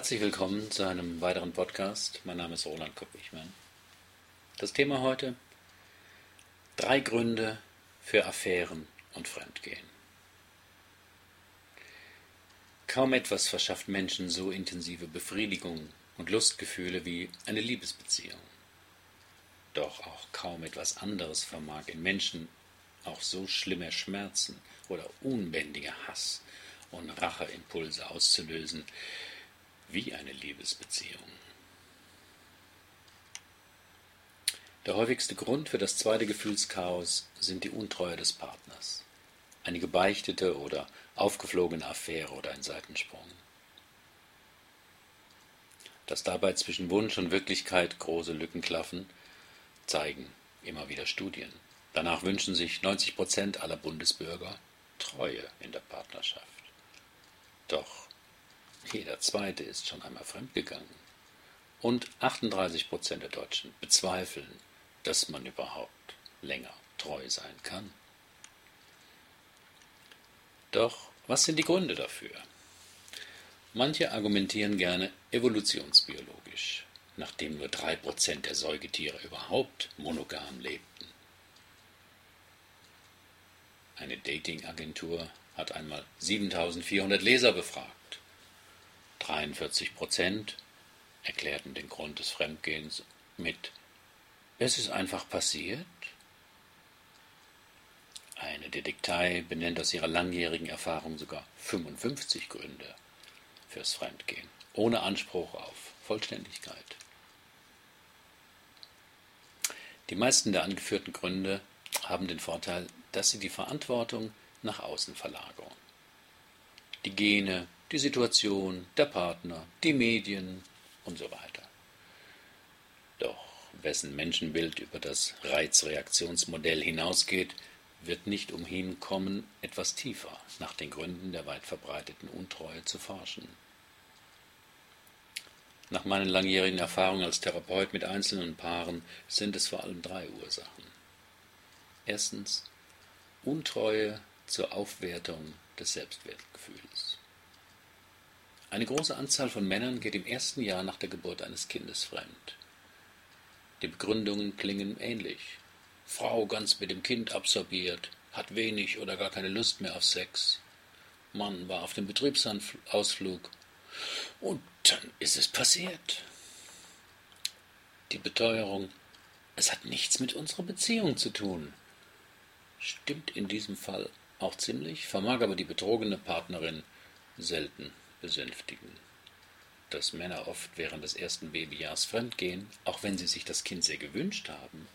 Herzlich willkommen zu einem weiteren Podcast. Mein Name ist Roland Koppichmann. Das Thema heute: Drei Gründe für Affären und Fremdgehen. Kaum etwas verschafft Menschen so intensive Befriedigung und Lustgefühle wie eine Liebesbeziehung. Doch auch kaum etwas anderes vermag in Menschen auch so schlimme Schmerzen oder unbändiger Hass und Racheimpulse auszulösen wie eine Liebesbeziehung. Der häufigste Grund für das zweite Gefühlschaos sind die Untreue des Partners, eine gebeichtete oder aufgeflogene Affäre oder ein Seitensprung. Dass dabei zwischen Wunsch und Wirklichkeit große Lücken klaffen, zeigen immer wieder Studien. Danach wünschen sich 90 Prozent aller Bundesbürger Treue in der Partnerschaft. Doch jeder Zweite ist schon einmal fremdgegangen. Und 38 Prozent der Deutschen bezweifeln, dass man überhaupt länger treu sein kann. Doch was sind die Gründe dafür? Manche argumentieren gerne evolutionsbiologisch, nachdem nur drei Prozent der Säugetiere überhaupt monogam lebten. Eine Datingagentur hat einmal 7400 Leser befragt. 43 Prozent erklärten den Grund des Fremdgehens mit Es ist einfach passiert. Eine Detektei benennt aus ihrer langjährigen Erfahrung sogar 55 Gründe fürs Fremdgehen, ohne Anspruch auf Vollständigkeit. Die meisten der angeführten Gründe haben den Vorteil, dass sie die Verantwortung nach außen verlagern. Die Gene, die Situation, der Partner, die Medien und so weiter. Doch wessen Menschenbild über das Reizreaktionsmodell hinausgeht, wird nicht umhin kommen, etwas tiefer nach den Gründen der weit verbreiteten Untreue zu forschen. Nach meinen langjährigen Erfahrungen als Therapeut mit einzelnen Paaren sind es vor allem drei Ursachen. Erstens Untreue zur Aufwertung des Selbstwertgefühls. Eine große Anzahl von Männern geht im ersten Jahr nach der Geburt eines Kindes fremd. Die Begründungen klingen ähnlich. Frau ganz mit dem Kind absorbiert, hat wenig oder gar keine Lust mehr auf Sex. Mann war auf dem Betriebsausflug. Und dann ist es passiert. Die Beteuerung, es hat nichts mit unserer Beziehung zu tun, stimmt in diesem Fall auch ziemlich, vermag aber die betrogene Partnerin selten besänftigen. Dass Männer oft während des ersten Babyjahrs fremdgehen, auch wenn sie sich das Kind sehr gewünscht haben,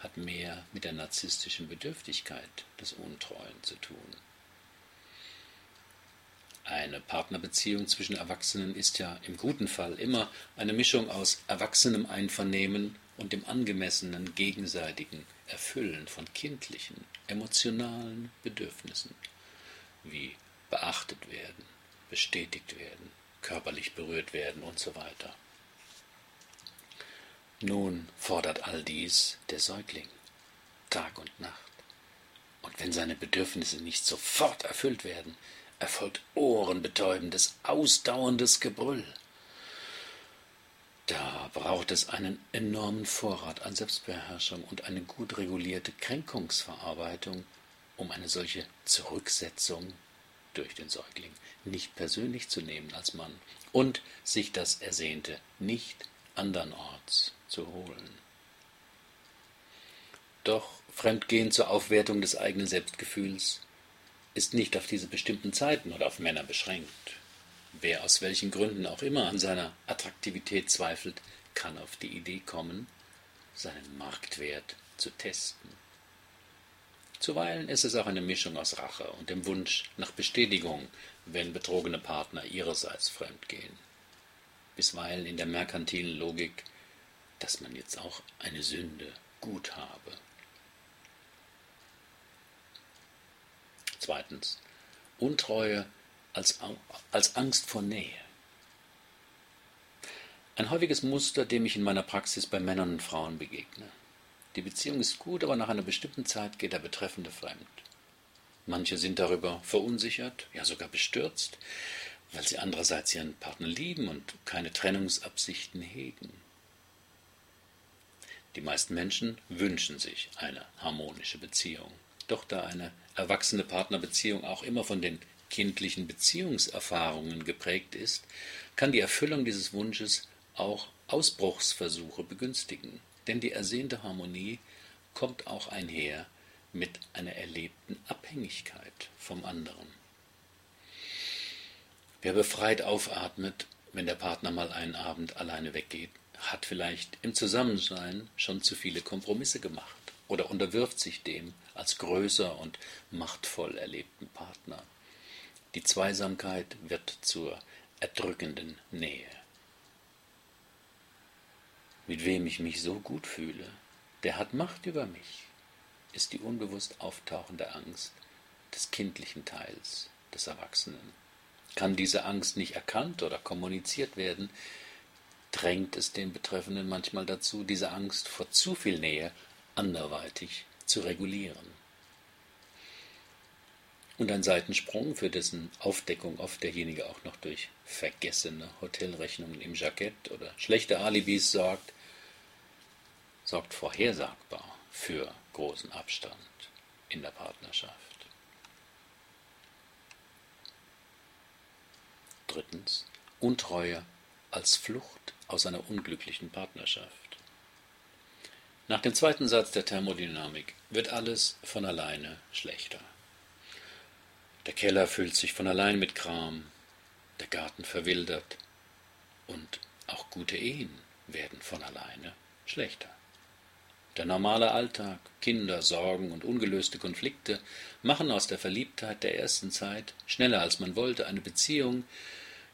hat mehr mit der narzisstischen Bedürftigkeit des Untreuen zu tun. Eine Partnerbeziehung zwischen Erwachsenen ist ja im guten Fall immer eine Mischung aus erwachsenem Einvernehmen und dem angemessenen gegenseitigen Erfüllen von kindlichen, emotionalen Bedürfnissen, wie beachtet werden, bestätigt werden, körperlich berührt werden und so weiter. Nun fordert all dies der Säugling, Tag und Nacht. Und wenn seine Bedürfnisse nicht sofort erfüllt werden, erfolgt ohrenbetäubendes, ausdauerndes Gebrüll. Da braucht es einen enormen Vorrat an Selbstbeherrschung und eine gut regulierte Kränkungsverarbeitung, um eine solche Zurücksetzung durch den Säugling nicht persönlich zu nehmen als Mann und sich das Ersehnte nicht andernorts zu holen. Doch Fremdgehen zur Aufwertung des eigenen Selbstgefühls ist nicht auf diese bestimmten Zeiten oder auf Männer beschränkt. Wer aus welchen Gründen auch immer an seiner Attraktivität zweifelt, kann auf die Idee kommen, seinen Marktwert zu testen. Zuweilen ist es auch eine Mischung aus Rache und dem Wunsch nach Bestätigung, wenn betrogene Partner ihrerseits fremdgehen. Bisweilen in der merkantilen Logik, dass man jetzt auch eine Sünde gut habe. Zweitens. Untreue als, als Angst vor Nähe. Ein häufiges Muster, dem ich in meiner Praxis bei Männern und Frauen begegne. Die Beziehung ist gut, aber nach einer bestimmten Zeit geht der Betreffende fremd. Manche sind darüber verunsichert, ja sogar bestürzt, weil sie andererseits ihren Partner lieben und keine Trennungsabsichten hegen. Die meisten Menschen wünschen sich eine harmonische Beziehung. Doch da eine erwachsene Partnerbeziehung auch immer von den kindlichen Beziehungserfahrungen geprägt ist, kann die Erfüllung dieses Wunsches auch Ausbruchsversuche begünstigen. Denn die ersehnte Harmonie kommt auch einher mit einer erlebten Abhängigkeit vom anderen. Wer befreit aufatmet, wenn der Partner mal einen Abend alleine weggeht, hat vielleicht im Zusammensein schon zu viele Kompromisse gemacht oder unterwirft sich dem als größer und machtvoll erlebten Partner. Die Zweisamkeit wird zur erdrückenden Nähe. Mit wem ich mich so gut fühle, der hat Macht über mich, ist die unbewusst auftauchende Angst des kindlichen Teils des Erwachsenen. Kann diese Angst nicht erkannt oder kommuniziert werden, drängt es den Betreffenden manchmal dazu, diese Angst vor zu viel Nähe anderweitig zu regulieren. Und ein Seitensprung, für dessen Aufdeckung oft derjenige auch noch durch vergessene Hotelrechnungen im Jackett oder schlechte Alibis sorgt, sorgt vorhersagbar für großen Abstand in der Partnerschaft. Drittens, Untreue als Flucht aus einer unglücklichen Partnerschaft. Nach dem zweiten Satz der Thermodynamik wird alles von alleine schlechter. Der Keller füllt sich von allein mit Kram, der Garten verwildert und auch gute Ehen werden von alleine schlechter. Der normale Alltag, Kinder, Sorgen und ungelöste Konflikte machen aus der Verliebtheit der ersten Zeit schneller als man wollte eine Beziehung,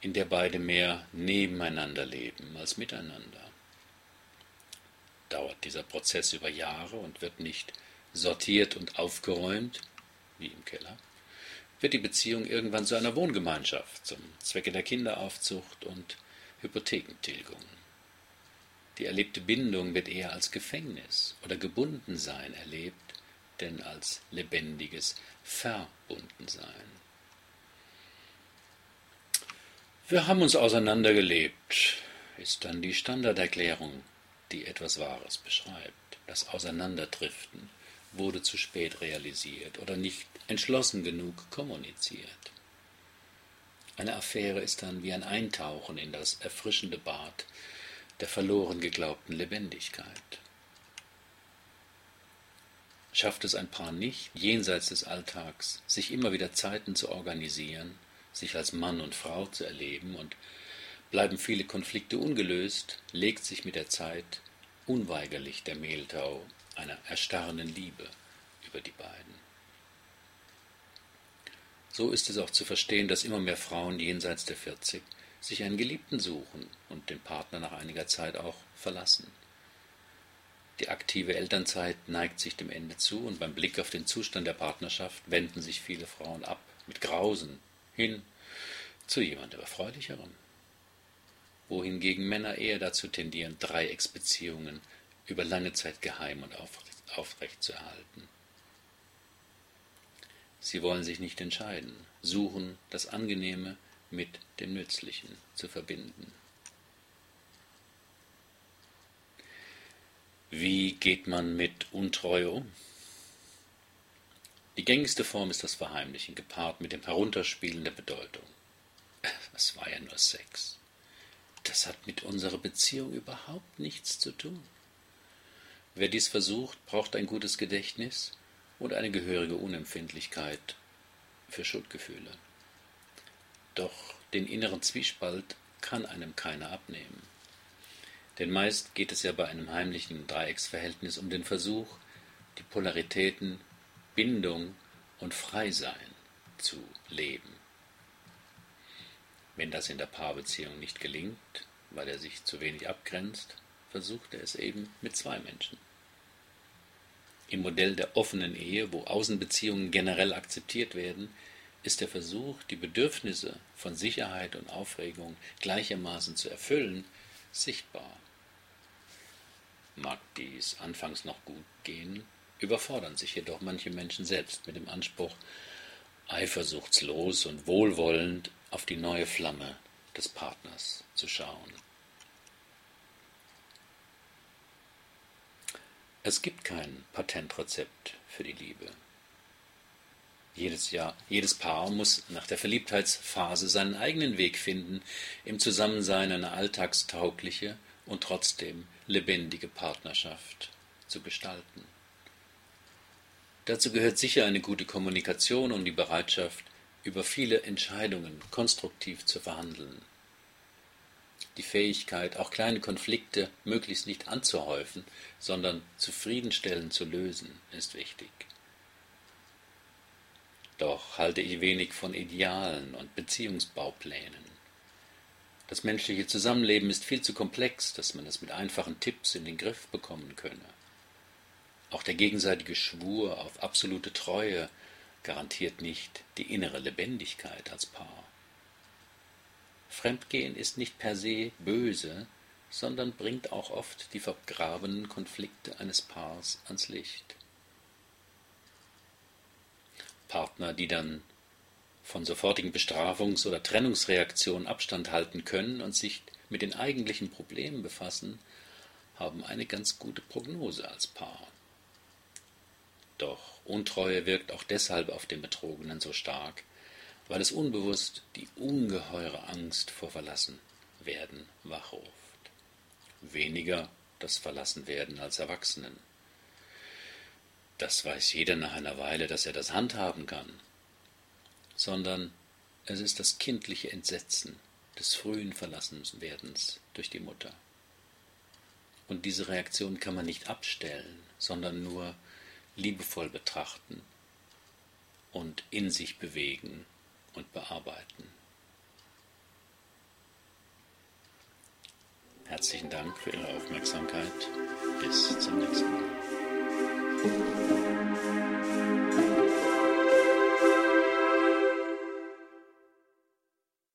in der beide mehr nebeneinander leben als miteinander. Dauert dieser Prozess über Jahre und wird nicht sortiert und aufgeräumt, wie im Keller, wird die Beziehung irgendwann zu einer Wohngemeinschaft zum Zwecke der Kinderaufzucht und Hypothekentilgung. Die erlebte Bindung wird eher als Gefängnis oder Gebundensein erlebt, denn als lebendiges Verbundensein. Wir haben uns auseinandergelebt, ist dann die Standarderklärung, die etwas Wahres beschreibt. Das Auseinanderdriften wurde zu spät realisiert oder nicht entschlossen genug kommuniziert. Eine Affäre ist dann wie ein Eintauchen in das erfrischende Bad der verloren geglaubten Lebendigkeit. Schafft es ein Paar nicht, jenseits des Alltags sich immer wieder Zeiten zu organisieren, sich als Mann und Frau zu erleben und bleiben viele Konflikte ungelöst, legt sich mit der Zeit unweigerlich der Mehltau einer erstarrenden Liebe über die beiden. So ist es auch zu verstehen, dass immer mehr Frauen jenseits der 40 sich einen Geliebten suchen und den Partner nach einiger Zeit auch verlassen. Die aktive Elternzeit neigt sich dem Ende zu und beim Blick auf den Zustand der Partnerschaft wenden sich viele Frauen ab, mit Grausen, hin zu jemand Erfreulicherem. Wohingegen Männer eher dazu tendieren, Dreiecksbeziehungen über lange Zeit geheim und aufrecht zu erhalten. Sie wollen sich nicht entscheiden, suchen das Angenehme mit dem Nützlichen zu verbinden. Wie geht man mit Untreue um? Die gängigste Form ist das Verheimlichen, gepaart mit dem Herunterspielen der Bedeutung. Es war ja nur Sex. Das hat mit unserer Beziehung überhaupt nichts zu tun. Wer dies versucht, braucht ein gutes Gedächtnis und eine gehörige Unempfindlichkeit für Schuldgefühle. Doch den inneren Zwiespalt kann einem keiner abnehmen. Denn meist geht es ja bei einem heimlichen Dreiecksverhältnis um den Versuch, die Polaritäten Bindung und Freisein zu leben. Wenn das in der Paarbeziehung nicht gelingt, weil er sich zu wenig abgrenzt, versucht er es eben mit zwei Menschen. Im Modell der offenen Ehe, wo Außenbeziehungen generell akzeptiert werden, ist der Versuch, die Bedürfnisse von Sicherheit und Aufregung gleichermaßen zu erfüllen, sichtbar. Mag dies anfangs noch gut gehen, überfordern sich jedoch manche Menschen selbst mit dem Anspruch, eifersuchtslos und wohlwollend auf die neue Flamme des Partners zu schauen. Es gibt kein Patentrezept für die Liebe. Jedes Jahr, jedes Paar muss nach der Verliebtheitsphase seinen eigenen Weg finden, im Zusammensein eine alltagstaugliche und trotzdem lebendige Partnerschaft zu gestalten. Dazu gehört sicher eine gute Kommunikation und die Bereitschaft, über viele Entscheidungen konstruktiv zu verhandeln. Die Fähigkeit, auch kleine Konflikte möglichst nicht anzuhäufen, sondern zufriedenstellend zu lösen, ist wichtig. Doch halte ich wenig von Idealen und Beziehungsbauplänen. Das menschliche Zusammenleben ist viel zu komplex, dass man es mit einfachen Tipps in den Griff bekommen könne. Auch der gegenseitige Schwur auf absolute Treue garantiert nicht die innere Lebendigkeit als Paar. Fremdgehen ist nicht per se böse, sondern bringt auch oft die vergrabenen Konflikte eines Paars ans Licht. Partner, die dann von sofortigen Bestrafungs- oder Trennungsreaktionen Abstand halten können und sich mit den eigentlichen Problemen befassen, haben eine ganz gute Prognose als Paar. Doch Untreue wirkt auch deshalb auf den Betrogenen so stark, weil es unbewusst die ungeheure Angst vor Verlassenwerden wachruft. Weniger das Verlassenwerden als Erwachsenen. Das weiß jeder nach einer Weile, dass er das handhaben kann, sondern es ist das kindliche Entsetzen des frühen Verlassenwerdens durch die Mutter. Und diese Reaktion kann man nicht abstellen, sondern nur liebevoll betrachten und in sich bewegen und bearbeiten. Herzlichen Dank für Ihre Aufmerksamkeit. Bis zum nächsten Mal.